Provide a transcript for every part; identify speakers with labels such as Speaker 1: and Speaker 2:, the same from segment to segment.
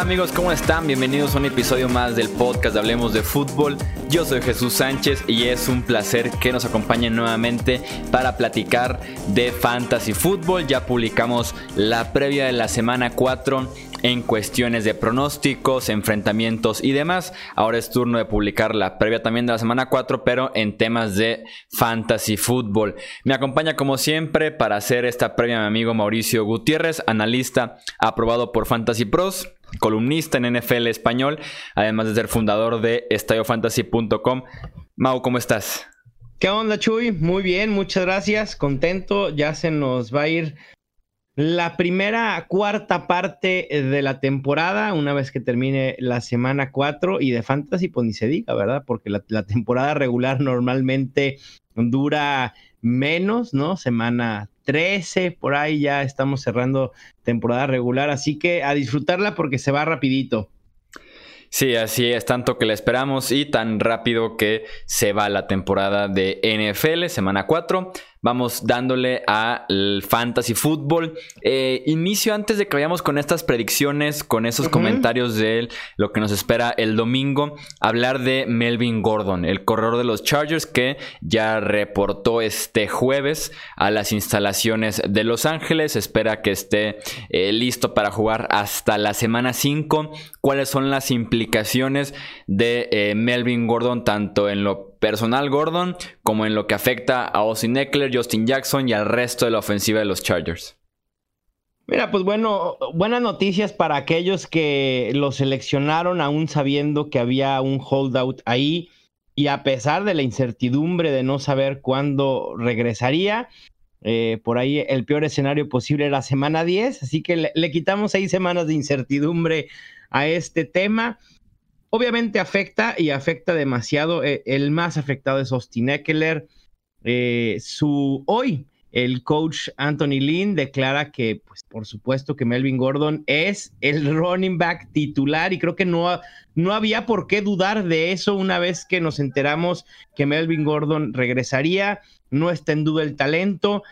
Speaker 1: Hola amigos, ¿cómo están? Bienvenidos a un episodio más del podcast de Hablemos de Fútbol. Yo soy Jesús Sánchez y es un placer que nos acompañen nuevamente para platicar de Fantasy Fútbol. Ya publicamos la previa de la semana 4 en cuestiones de pronósticos, enfrentamientos y demás. Ahora es turno de publicar la previa también de la semana 4, pero en temas de fantasy fútbol. Me acompaña como siempre para hacer esta previa mi amigo Mauricio Gutiérrez, analista aprobado por Fantasy Pros columnista en NFL español, además de ser fundador de estadiofantasy.com. Mau, ¿cómo estás?
Speaker 2: ¿Qué onda, Chuy? Muy bien, muchas gracias. Contento, ya se nos va a ir la primera cuarta parte de la temporada, una vez que termine la semana 4 y de Fantasy, pues ni se diga, ¿verdad? Porque la, la, temporada regular normalmente dura menos, ¿no? Semana 13, por ahí ya estamos cerrando temporada regular, así que a disfrutarla porque se va rapidito.
Speaker 1: Sí, así es, tanto que la esperamos y tan rápido que se va la temporada de NFL, semana 4 vamos dándole al fantasy fútbol. Eh, inicio antes de que vayamos con estas predicciones, con esos comentarios de lo que nos espera el domingo, hablar de Melvin Gordon, el corredor de los Chargers que ya reportó este jueves a las instalaciones de Los Ángeles. Espera que esté eh, listo para jugar hasta la semana 5. ¿Cuáles son las implicaciones de eh, Melvin Gordon tanto en lo personal Gordon como en lo que afecta a Austin Eckler, Justin Jackson y al resto de la ofensiva de los Chargers.
Speaker 2: Mira, pues bueno, buenas noticias para aquellos que lo seleccionaron aún sabiendo que había un holdout ahí y a pesar de la incertidumbre de no saber cuándo regresaría. Eh, por ahí el peor escenario posible era semana 10, así que le, le quitamos seis semanas de incertidumbre a este tema. Obviamente afecta y afecta demasiado. Eh, el más afectado es Austin Eckler. Eh, su, hoy el coach Anthony Lynn declara que, pues por supuesto que Melvin Gordon es el running back titular y creo que no, no había por qué dudar de eso una vez que nos enteramos que Melvin Gordon regresaría. No está en duda el talento,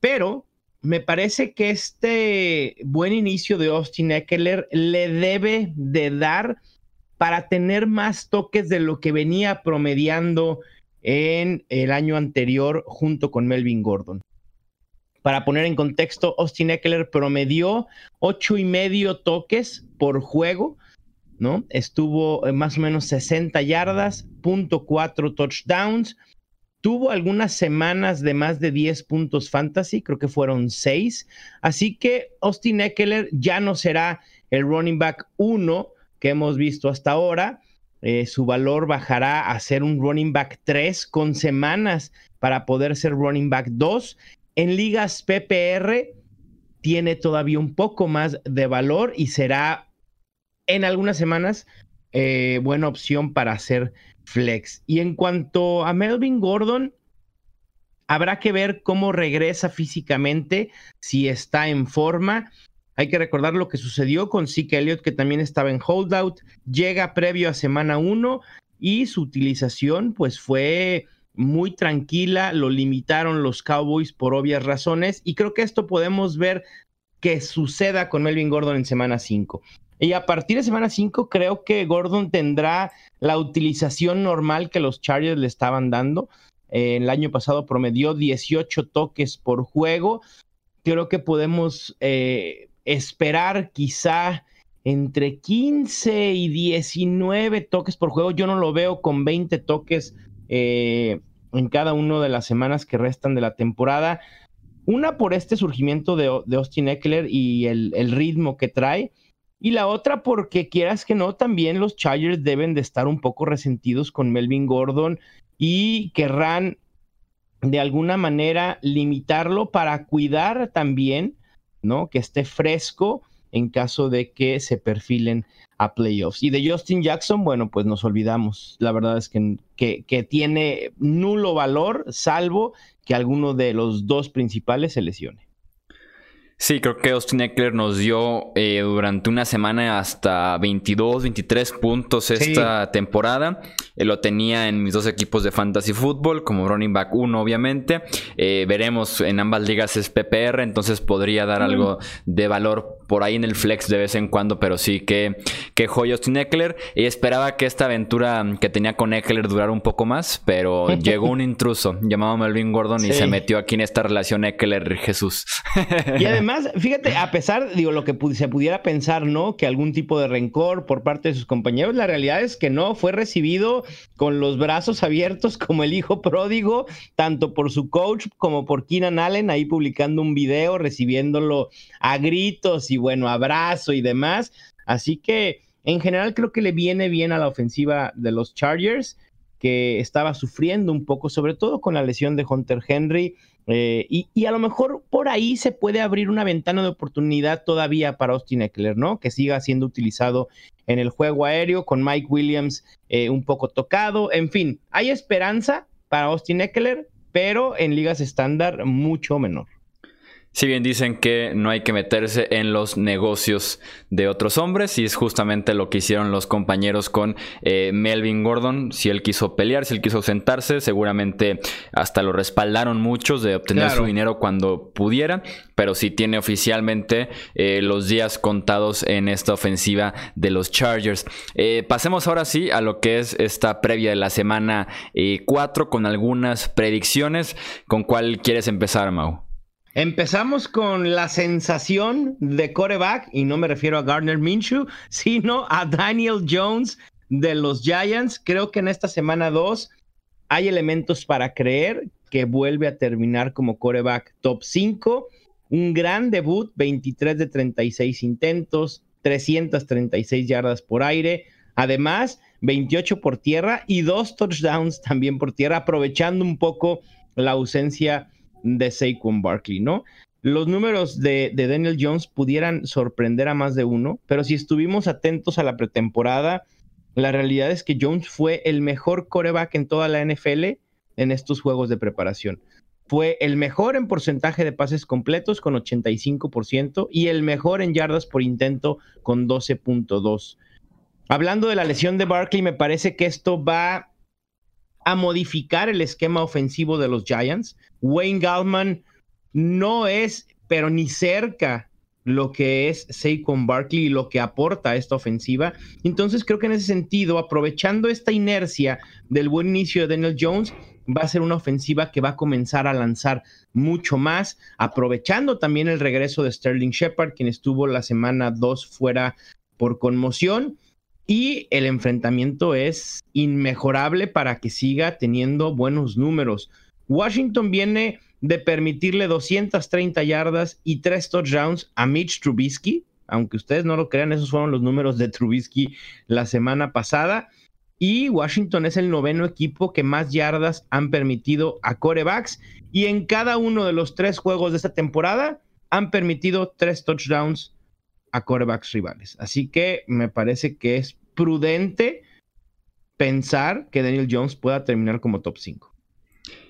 Speaker 2: pero me parece que este buen inicio de Austin Eckler le debe de dar para tener más toques de lo que venía promediando en el año anterior junto con Melvin Gordon. Para poner en contexto, Austin Eckler promedió ocho y medio toques por juego, ¿no? Estuvo en más o menos 60 yardas, punto cuatro touchdowns. Tuvo algunas semanas de más de 10 puntos fantasy, creo que fueron seis. Así que Austin Eckler ya no será el running back uno que hemos visto hasta ahora. Eh, su valor bajará a ser un running back 3 con semanas para poder ser running back 2. En ligas PPR tiene todavía un poco más de valor y será en algunas semanas eh, buena opción para hacer flex. Y en cuanto a Melvin Gordon, habrá que ver cómo regresa físicamente, si está en forma. Hay que recordar lo que sucedió con Zeke Elliott, que también estaba en holdout, llega previo a semana 1 y su utilización pues fue muy tranquila, lo limitaron los Cowboys por obvias razones y creo que esto podemos ver que suceda con Melvin Gordon en semana 5. Y a partir de semana 5 creo que Gordon tendrá la utilización normal que los Chargers le estaban dando. Eh, el año pasado promedió 18 toques por juego. Creo que podemos eh, esperar quizá entre 15 y 19 toques por juego. Yo no lo veo con 20 toques eh, en cada una de las semanas que restan de la temporada. Una por este surgimiento de, Austin Eckler y el, el, ritmo que trae. Y la otra porque quieras que no, también los Chargers deben de estar un poco resentidos con Melvin Gordon y querrán de alguna manera limitarlo para cuidar también ¿no? Que esté fresco en caso de que se perfilen a playoffs. Y de Justin Jackson, bueno, pues nos olvidamos. La verdad es que, que, tiene nulo valor, salvo que alguno de los dos principales se lesione.
Speaker 1: Sí, creo que Austin Eckler nos dio eh, durante una semana hasta 22, 23 puntos esta temporada. Eh, lo tenía en mis dos equipos de fantasy football, como running back 1, obviamente. Eh, veremos en ambas ligas es PPR, entonces podría dar algo de valor por ahí en el flex de vez en cuando, pero sí que, que joya Austin Eckler. Y esperaba que esta aventura que tenía con Eckler durara un poco más, pero llegó un intruso llamado Melvin Gordon y se metió aquí en esta relación Eckler-Jesús.
Speaker 2: y además, fíjate, a pesar, digo, lo que se pudiera pensar, ¿no? Que algún tipo de rencor por parte de sus compañeros, la realidad es que no, fue recibido con los brazos abiertos como el hijo pródigo, tanto por su coach como por Keenan Allen, ahí publicando un video, recibiéndolo a gritos y bueno, abrazo y demás. Así que en general creo que le viene bien a la ofensiva de los Chargers, que estaba sufriendo un poco, sobre todo con la lesión de Hunter Henry. Eh, y, a lo mejor por ahí se puede abrir una ventana de oportunidad todavía para Austin Eckler, ¿no? Que siga siendo utilizado en el juego aéreo con Mike Williams eh, un poco tocado. En fin, hay esperanza para Austin Eckler, pero en ligas estándar mucho menor.
Speaker 1: Si bien dicen que no hay que meterse en los negocios de otros hombres, y es justamente lo que hicieron los compañeros con eh, Melvin Gordon. Si él quiso pelear, si él quiso sentarse, seguramente hasta lo respaldaron muchos de obtener su dinero cuando pudiera, pero sí tiene oficialmente eh, los días contados en esta ofensiva de los Chargers. Eh, pasemos ahora sí a lo que es esta previa de la semana 4 con algunas predicciones. ¿Con cuál quieres empezar, Mau?
Speaker 2: Empezamos con la sensación de coreback, y no me refiero a Gardner Minshew, sino a Daniel Jones de los Giants. Creo que en esta semana 2 hay elementos para creer que vuelve a terminar como coreback top 5. Un gran debut, 23 de 36 intentos, 336 yardas por aire. Además, 28 por tierra y dos touchdowns también por tierra, aprovechando un poco la ausencia de Saquon Barkley, ¿no? Los números de, Daniel Jones pudieran sorprender a más de uno, pero si estuvimos atentos a la pretemporada, la realidad es que Jones fue el mejor coreback en toda la NFL en estos juegos de preparación. Fue el mejor en porcentaje de pases completos con 85% y el mejor en yardas por intento con 12.2. Hablando de la lesión de Barkley, me parece que esto va a modificar el esquema ofensivo de los Giants. Wayne Gallman no es, pero ni cerca lo que es Saquon Barkley y lo que aporta a esta ofensiva. Entonces creo que en ese sentido, aprovechando esta inercia del buen inicio de Daniel Jones, va a ser una ofensiva que va a comenzar a lanzar mucho más, aprovechando también el regreso de Sterling Shepard, quien estuvo la semana 2 fuera por conmoción. Y el enfrentamiento es inmejorable para que siga teniendo buenos números. Washington viene de permitirle 230 yardas y 3 touchdowns a Mitch Trubisky. Aunque ustedes no lo crean, esos fueron los números de Trubisky la semana pasada. Y Washington es el noveno equipo que más yardas han permitido a corebacks. Y en cada uno de los tres juegos de esta temporada han permitido tres touchdowns a quarterbacks rivales. Así que me parece que es prudente pensar que Daniel Jones pueda terminar como top 5.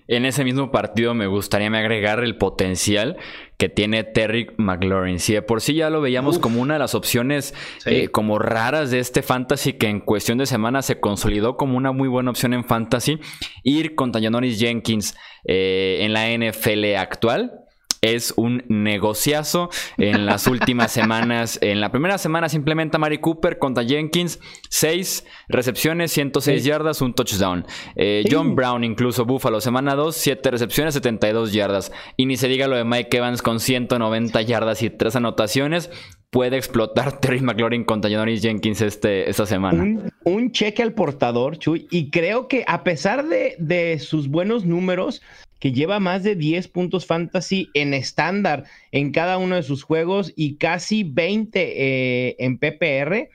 Speaker 1: En ese mismo partido me gustaría agregar el potencial que tiene Terry McLaurin. Si de por sí ya lo veíamos como una de las opciones eh, como raras de este fantasy que en cuestión de semanas se consolidó como una muy buena opción en fantasy, ir con Tayanoris Jenkins eh, en la NFL actual es un negociazo. En las últimas semanas, en la primera semana simplemente a Mari Cooper contra Jenkins, 6 recepciones, 106 yardas, un touchdown. Eh, John Brown, incluso Buffalo, semana 2, 7 recepciones, 72 yardas. Y ni se diga lo de Mike Evans con 190 yardas y 3 anotaciones puede explotar Terry McLaurin contra Janoris Jenkins este, esta semana.
Speaker 2: Un, cheque al portador, Chuy, y creo que a pesar de, de, sus buenos números, que lleva más de 10 puntos fantasy en estándar en cada uno de sus juegos y casi 20 eh, en PPR,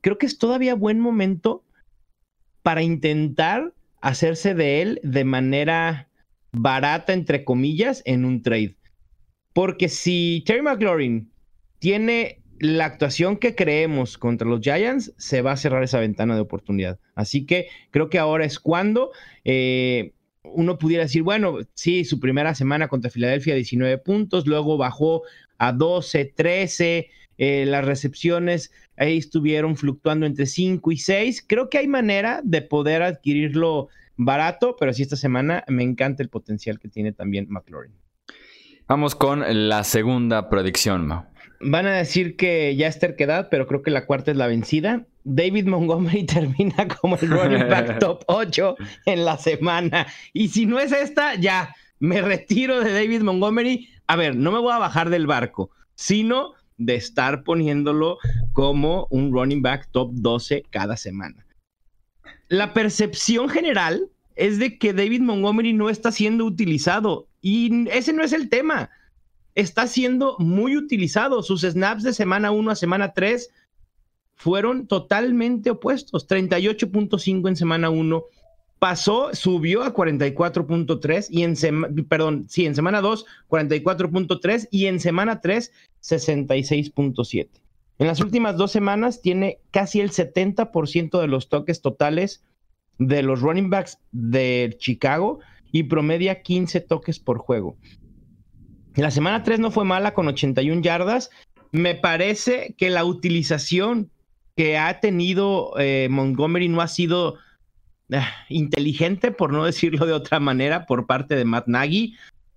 Speaker 2: creo que es todavía buen momento para intentar hacerse de él de manera barata, entre comillas, en un trade. Porque si Terry McLaurin tiene la actuación que creemos contra los Giants, se va a cerrar esa ventana de oportunidad. Así que creo que ahora es cuando. Eh, uno pudiera decir, bueno, sí, su primera semana contra Filadelfia 19 puntos, luego bajó a 12, 13, eh, las recepciones ahí estuvieron fluctuando entre 5 y 6. Creo que hay manera de poder adquirirlo barato, pero sí esta semana me encanta el potencial que tiene también McLaurin.
Speaker 1: Vamos con la segunda predicción.
Speaker 2: Van a decir que ya es terquedad, pero creo que la cuarta es la vencida. David Montgomery termina como el running back top 8 en la semana. Y si no es esta, ya me retiro de David Montgomery. A ver, no me voy a bajar del barco, sino de estar poniéndolo como un running back top 12 cada semana. La percepción general es de que David Montgomery no está siendo utilizado y ese no es el tema. Está siendo muy utilizado. Sus snaps de semana 1 a semana 3 fueron totalmente opuestos. 38.5 en semana 1, pasó, subió a 44.3 y en semana, perdón, sí, en semana 2, 44.3 y en semana 3, 66.7. En las últimas dos semanas tiene casi el 70% de los toques totales de los running backs de Chicago y promedia 15 toques por juego. La semana 3 no fue mala con 81 yardas. Me parece que la utilización que ha tenido eh, Montgomery no ha sido Ah, inteligente, por no decirlo de otra manera, por parte de Matt Nagy.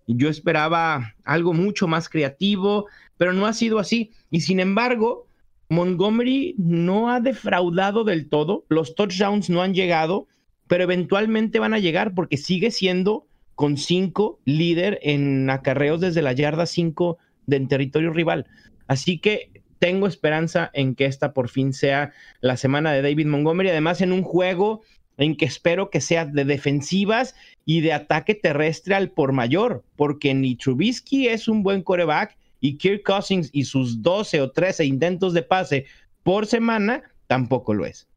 Speaker 2: Yo esperaba algo mucho más creativo, pero no ha sido así. Y sin embargo, Montgomery no ha defraudado del todo. Los touchdowns no han llegado, pero eventualmente van a llegar porque sigue siendo con cinco líder en acarreos desde la yarda 5 del territorio rival. Así que tengo esperanza en que esta por fin sea la semana de David Montgomery. Además, en un juego en que espero que sea de defensivas y de ataque terrestre al por mayor, porque ni Trubisky es un buen coreback y Kirk Cousins y sus 12 o 13 intentos de pase por semana tampoco lo es.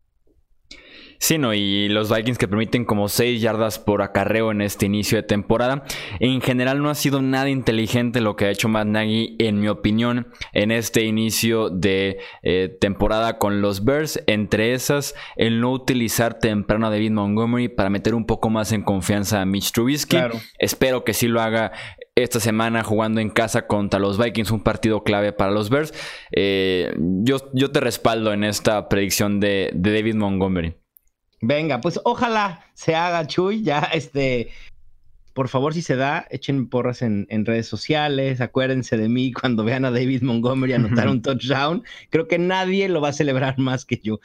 Speaker 1: Sí, no, y los Vikings que permiten como 6 yardas por acarreo en este inicio de temporada. En general no ha sido nada inteligente lo que ha hecho Matt Nagy, en mi opinión, en este inicio de eh, temporada con los Bears. Entre esas, el no utilizar temprano a David Montgomery para meter un poco más en confianza a Mitch Trubisky. Espero que sí lo haga esta semana jugando en casa contra los Vikings, un partido clave para los Bears. Eh, yo, yo te respaldo en esta predicción de David Montgomery.
Speaker 2: Venga, pues ojalá se haga Chuy, ya este, por favor si se da, echen porras en, redes sociales, acuérdense de mí cuando vean a David Montgomery anotar un touchdown, creo que nadie lo va a celebrar más que yo.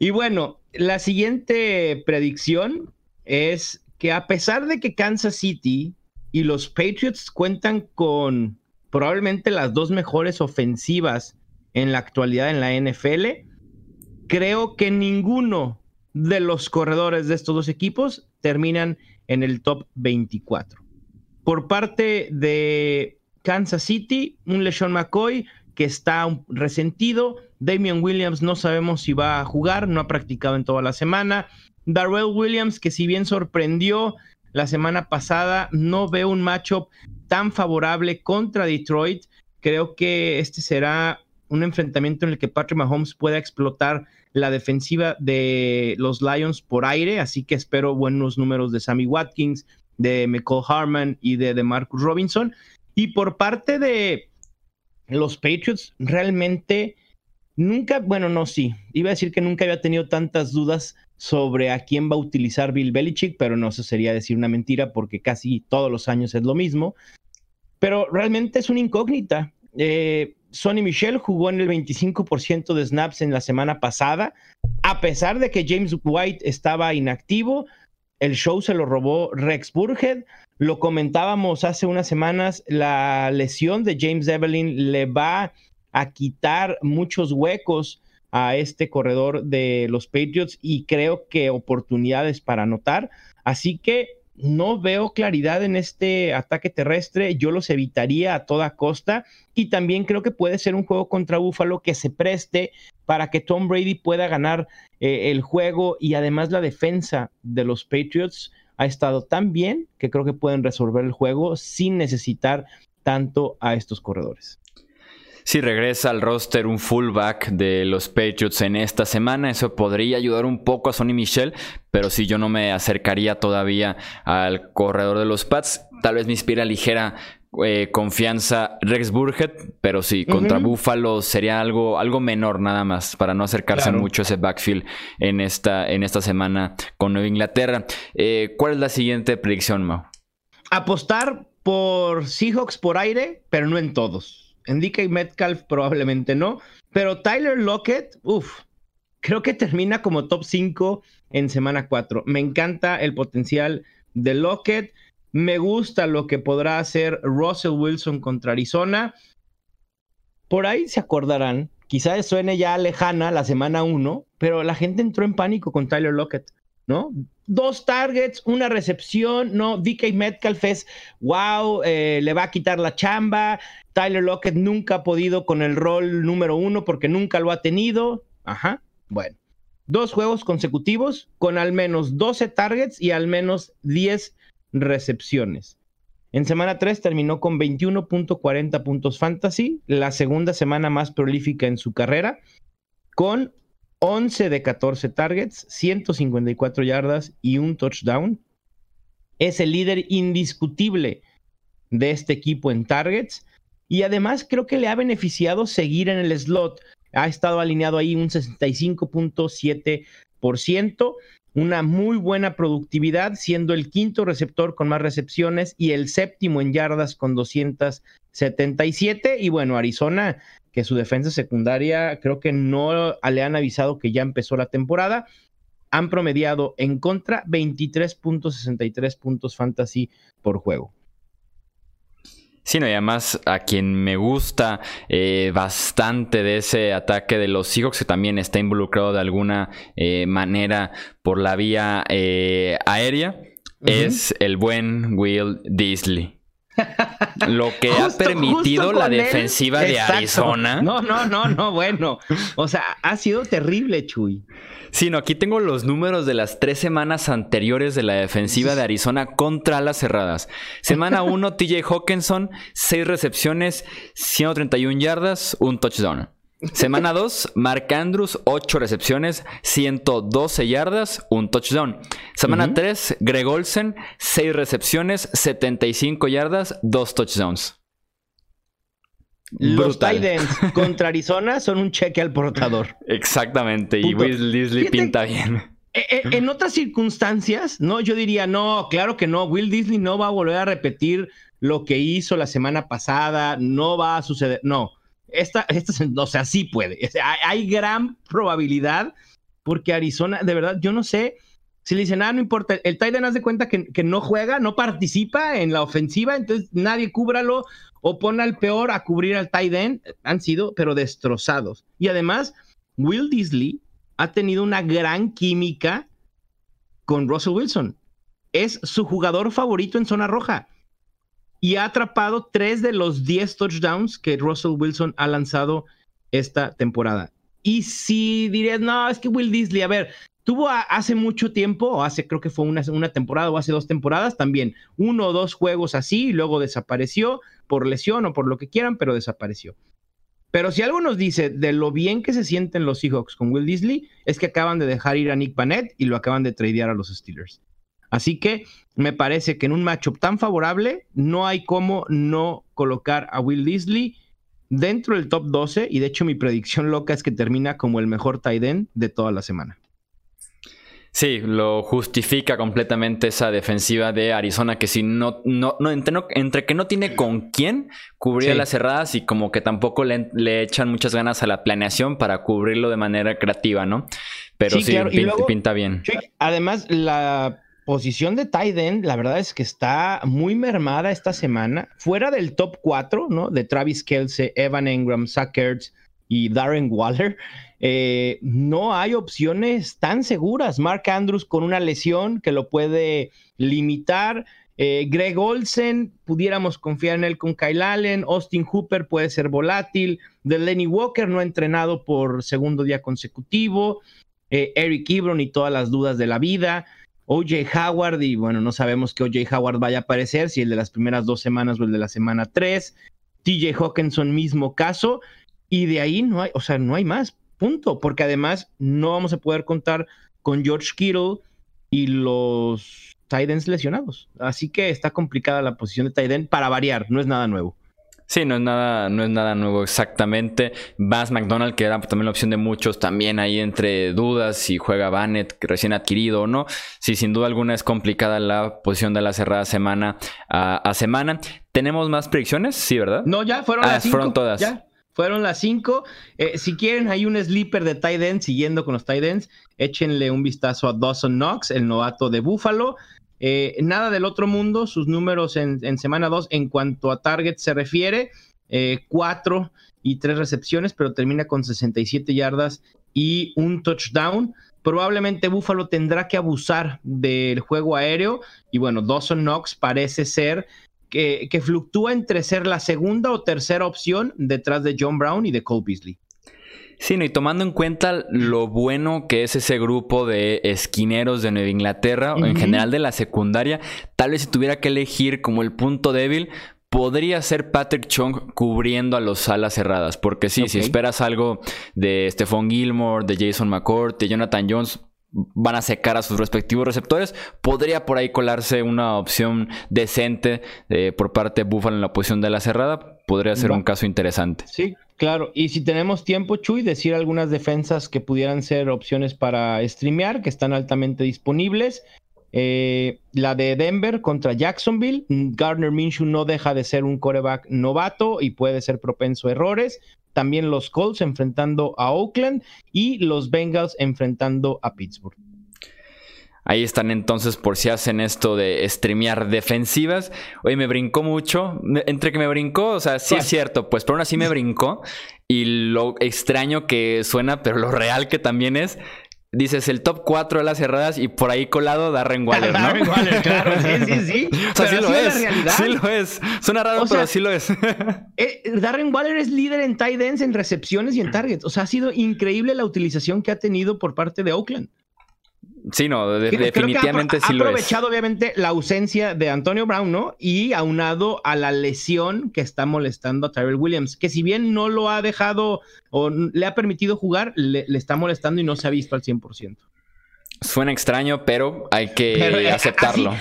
Speaker 2: Y bueno, la siguiente predicción es que a pesar de que Kansas City y los Patriots cuentan con probablemente las dos mejores ofensivas en la actualidad en la NFL, creo que ninguno de los corredores de estos dos equipos terminan en el top 24. Por parte de Kansas City, un LeSean McCoy que está resentido. Damian Williams no sabemos si va a jugar, no ha practicado en toda la semana. Darrell Williams, que si bien sorprendió la semana pasada, no veo un matchup tan favorable contra Detroit. Creo que este será un enfrentamiento en el que Patrick Mahomes pueda explotar la defensiva de los Lions por aire, así que espero buenos números de Sammy Watkins, de Michael Harman y de, de Marcus Robinson. Y por parte de los Patriots, realmente nunca, bueno, no, sí, iba a decir que nunca había tenido tantas dudas sobre a quién va a utilizar Bill Belichick, pero no, eso sería decir una mentira porque casi todos los años es lo mismo. Pero realmente es una incógnita. Eh, Sonny Michel jugó en el 25% de snaps en la semana pasada, a pesar de que James White estaba inactivo. El show se lo robó Rex Burhead. Lo comentábamos hace unas semanas, la lesión de James Evelyn le va a quitar muchos huecos a este corredor de los Patriots y creo que oportunidades para anotar. Así que no veo claridad en este ataque terrestre, yo los evitaría a toda costa y también creo que puede ser un juego contra Buffalo que se preste para que Tom Brady pueda ganar eh, el juego y además la defensa de los Patriots ha estado tan bien que creo que pueden resolver el juego sin necesitar tanto a estos corredores.
Speaker 1: Si regresa al roster un fullback de los Patriots en esta semana, eso podría ayudar un poco a Sonny Michel, pero si yo no me acercaría todavía al corredor de los Pats, tal vez me inspira ligera eh, confianza Rex Burhead, pero sí, contra Buffalo sería algo, algo menor nada más, para no acercarse mucho a ese backfield en esta, en esta semana con Nueva Inglaterra. Eh, ¿Cuál es la siguiente predicción, Mau?
Speaker 2: Apostar por Seahawks por aire, pero no en todos. En DK Metcalf probablemente no. Pero Tyler Lockett, uff, creo que termina como top 5 en semana 4. Me encanta el potencial de Lockett. Me gusta lo que podrá hacer Russell Wilson contra Arizona. Por ahí se acordarán, quizás suene ya lejana la semana 1, pero la gente entró en pánico con Tyler Lockett. ¿No? Dos targets, una recepción, ¿no? DK Metcalf es, wow, eh, le va a quitar la chamba. Tyler Lockett nunca ha podido con el rol número uno porque nunca lo ha tenido. Ajá, bueno. Dos juegos consecutivos con al menos 12 targets y al menos 10 recepciones. En semana 3 terminó con 21.40 puntos fantasy, la segunda semana más prolífica en su carrera, con 11 de 14 targets, 154 yardas y un touchdown. Es el líder indiscutible de este equipo en targets y además creo que le ha beneficiado seguir en el slot. Ha estado alineado ahí un 65.7%, una muy buena productividad, siendo el quinto receptor con más recepciones y el séptimo en yardas con 277. Y bueno, Arizona que su defensa secundaria creo que no le han avisado que ya empezó la temporada. Han promediado en contra 23.63 puntos fantasy por juego.
Speaker 1: Sí, no, y además a quien me gusta eh, bastante de ese ataque de los Seahawks, que también está involucrado de alguna eh, manera por la vía eh, aérea, es el buen Will Disley. Lo que ha permitido la defensiva de Arizona.
Speaker 2: No, no, no, no, bueno. O sea, ha sido terrible, Chuy.
Speaker 1: Sí, no, aquí tengo los números de las tres semanas anteriores de la defensiva de Arizona contra las cerradas. Semana 1, TJ Hawkinson, 6 recepciones, 131 yardas, un touchdown. Semana 2, Mark Andrews, 8 recepciones, 112 yardas, un touchdown. Semana 3, Greg Olsen, 6 recepciones, 75 yardas, 2 touchdowns.
Speaker 2: Los Titans contra Arizona son un cheque al portador.
Speaker 1: Exactamente, y Will Disley pinta bien.
Speaker 2: Eh, eh, en otras circunstancias, no, yo diría, no, claro que no, Will Disley no va a volver a repetir lo que hizo la semana pasada, no va a suceder, no esta, esta, o sea, sí puede. hay, gran probabilidad porque Arizona, de verdad, yo no sé si le dicen, ah, no importa, el Titan hace cuenta que, que, no juega, no participa en la ofensiva, entonces nadie cúbralo o pone al peor a cubrir al Titan. Han sido, pero destrozados. Y además, Will Disley ha tenido una gran química con Russell Wilson. Es su jugador favorito en zona roja y ha atrapado tres de los diez touchdowns que Russell Wilson ha lanzado esta temporada. Y si dirías, no, es que Will Disley, a ver, tuvo hace mucho tiempo, o hace creo que fue una, una temporada o hace dos temporadas también, uno o dos juegos así y luego desapareció por lesión o por lo que quieran, pero desapareció. Pero si algo nos dice de lo bien que se sienten los Seahawks con Will Disley, es que acaban de dejar ir a Nick Panett y lo acaban de tradear a los Steelers. Así que me parece que en un matchup tan favorable no hay cómo no colocar a Will Disley dentro del top 12 y de hecho mi predicción loca es que termina como el mejor tight end de toda la semana.
Speaker 1: Sí, lo justifica completamente esa defensiva de Arizona que si no, no, no, entre, que no tiene con quién cubrir las cerradas y como que tampoco le, echan muchas ganas a la planeación para cubrirlo de manera creativa, ¿no? Pero sí, pinta, bien.
Speaker 2: además, la posición de tight la verdad es que está muy mermada esta semana, fuera del top 4, ¿no? De Travis Kelsey, Evan Engram, Zach y Darren Waller. Eh, no hay opciones tan seguras. Mark Andrews con una lesión que lo puede limitar. Eh, Greg Olsen, pudiéramos confiar en él con Kyle Allen. Austin Hooper puede ser volátil. De Lenny Walker no entrenado por segundo día consecutivo. Eh, Eric Ebron y todas las dudas de la vida. OJ Howard, y bueno, no sabemos que OJ Howard vaya a aparecer, si el de las primeras dos semanas o el de la semana tres. TJ Hawkinson, mismo caso. y de ahí no hay, o sea, no hay más, punto, porque además no vamos a poder contar con George Kittle y los Titans lesionados. Así que está complicada la posición de Titan para variar, no es nada nuevo.
Speaker 1: Sí, no es nada, no es nada nuevo exactamente. Bass McDonald, que era también la opción de muchos, también ahí entre dudas si juega Bannett, recién adquirido o no. Sí, sin duda alguna es complicada la posición de la cerrada semana a, semana. ¿Tenemos más predicciones? Sí, ¿verdad?
Speaker 2: No, ya fueron
Speaker 1: ah,
Speaker 2: las cinco.
Speaker 1: Fueron todas.
Speaker 2: Ya. Fueron las cinco. Eh, si quieren, hay un sleeper de tight end siguiendo con los tight ends. Échenle un vistazo a Dawson Knox, el novato de Buffalo. Eh, nada del otro mundo, sus números en, semana 2 en cuanto a target se refiere, 4 eh, y 3 recepciones, pero termina con 67 yardas y un touchdown. Probablemente Buffalo tendrá que abusar del juego aéreo y bueno, Dawson Knox parece ser que, fluctúa entre ser la segunda o tercera opción detrás de John Brown y de Cole Beasley.
Speaker 1: Sí, y tomando en cuenta lo bueno que es ese grupo de esquineros de Nueva Inglaterra, o en general de la secundaria, tal vez si tuviera que elegir como el punto débil, podría ser Patrick Chung cubriendo a los alas cerradas. Porque sí, si esperas algo de Stephon Gilmore, de Jason McCourt, de Jonathan Jones, van a secar a sus respectivos receptores. Podría por ahí colarse una opción decente eh, por parte de Buffalo en la posición de la cerrada. Podría ser un caso interesante.
Speaker 2: Sí, claro. Y si tenemos tiempo, Chuy, decir algunas defensas que pudieran ser opciones para streamear, que están altamente disponibles. Eh, la de Denver contra Jacksonville. Gardner Minshew no deja de ser un coreback novato y puede ser propenso a errores también los Colts enfrentando a Oakland y los Bengals enfrentando a Pittsburgh.
Speaker 1: Ahí están entonces por si hacen esto de streamear defensivas. Oye, me brincó mucho. Entre que me brincó, o sea, sí es cierto, pues pero aún así me brincó. Y lo extraño que suena, pero lo real que también es, dices el top 4 de las cerradas y por ahí colado Darren Waller, ¿no?
Speaker 2: Darren Waller, claro, sí, sí, sí.
Speaker 1: o sea, sí lo es. Sí lo es. Suena raro, pero sí lo es.
Speaker 2: Eh, Darren Waller es líder en tight ends, en recepciones y en targets. O sea, ha sido increíble la utilización que ha tenido por parte de Oakland.
Speaker 1: Sí, no, definitivamente sí lo
Speaker 2: es. Ha aprovechado obviamente la ausencia de Antonio Brown, ¿no? Y aunado a la lesión que está molestando a Tyrell Williams, que si bien no lo ha dejado o le ha permitido jugar, le, le está molestando y no se ha visto al 100%.
Speaker 1: Suena extraño, pero hay que eh, aceptarlo.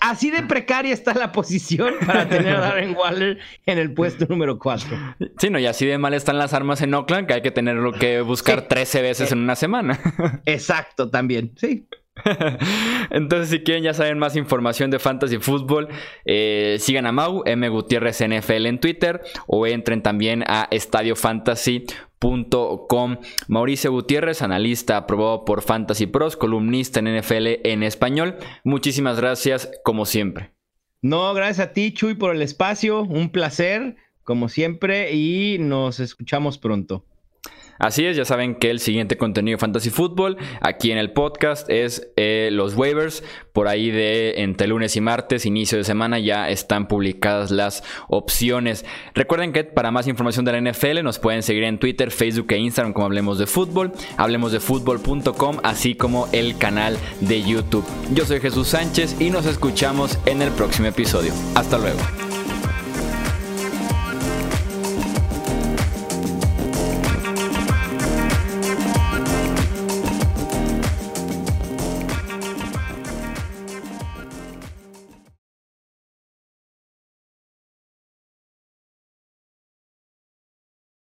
Speaker 2: Así, de precaria está la posición para tener a Darren Waller en el puesto número 4.
Speaker 1: Sí, no, y así de mal están las armas en Oakland que hay que tenerlo que buscar 13 veces en una semana.
Speaker 2: Exacto, también, sí.
Speaker 1: Entonces, si quieren ya saben más información de Fantasy Football, eh, sigan a Mau, M. Gutiérrez NFL en Twitter o entren también a estadiofantasy.com. Mauricio Gutiérrez, analista aprobado por Fantasy Pros, columnista en NFL en español. Muchísimas gracias, como siempre.
Speaker 2: No, gracias a ti, Chuy, por el espacio. Un placer, como siempre, y nos escuchamos pronto.
Speaker 1: Así es, ya saben que el siguiente contenido de Fantasy Football aquí en el podcast es eh, los waivers. Por ahí de entre lunes y martes, inicio de semana, ya están publicadas las opciones. Recuerden que para más información de la NFL nos pueden seguir en Twitter, Facebook e Instagram como Hablemos de Fútbol, hablemos de fútbol.com, así como el canal de YouTube. Yo soy Jesús Sánchez y nos escuchamos en el próximo episodio. Hasta luego.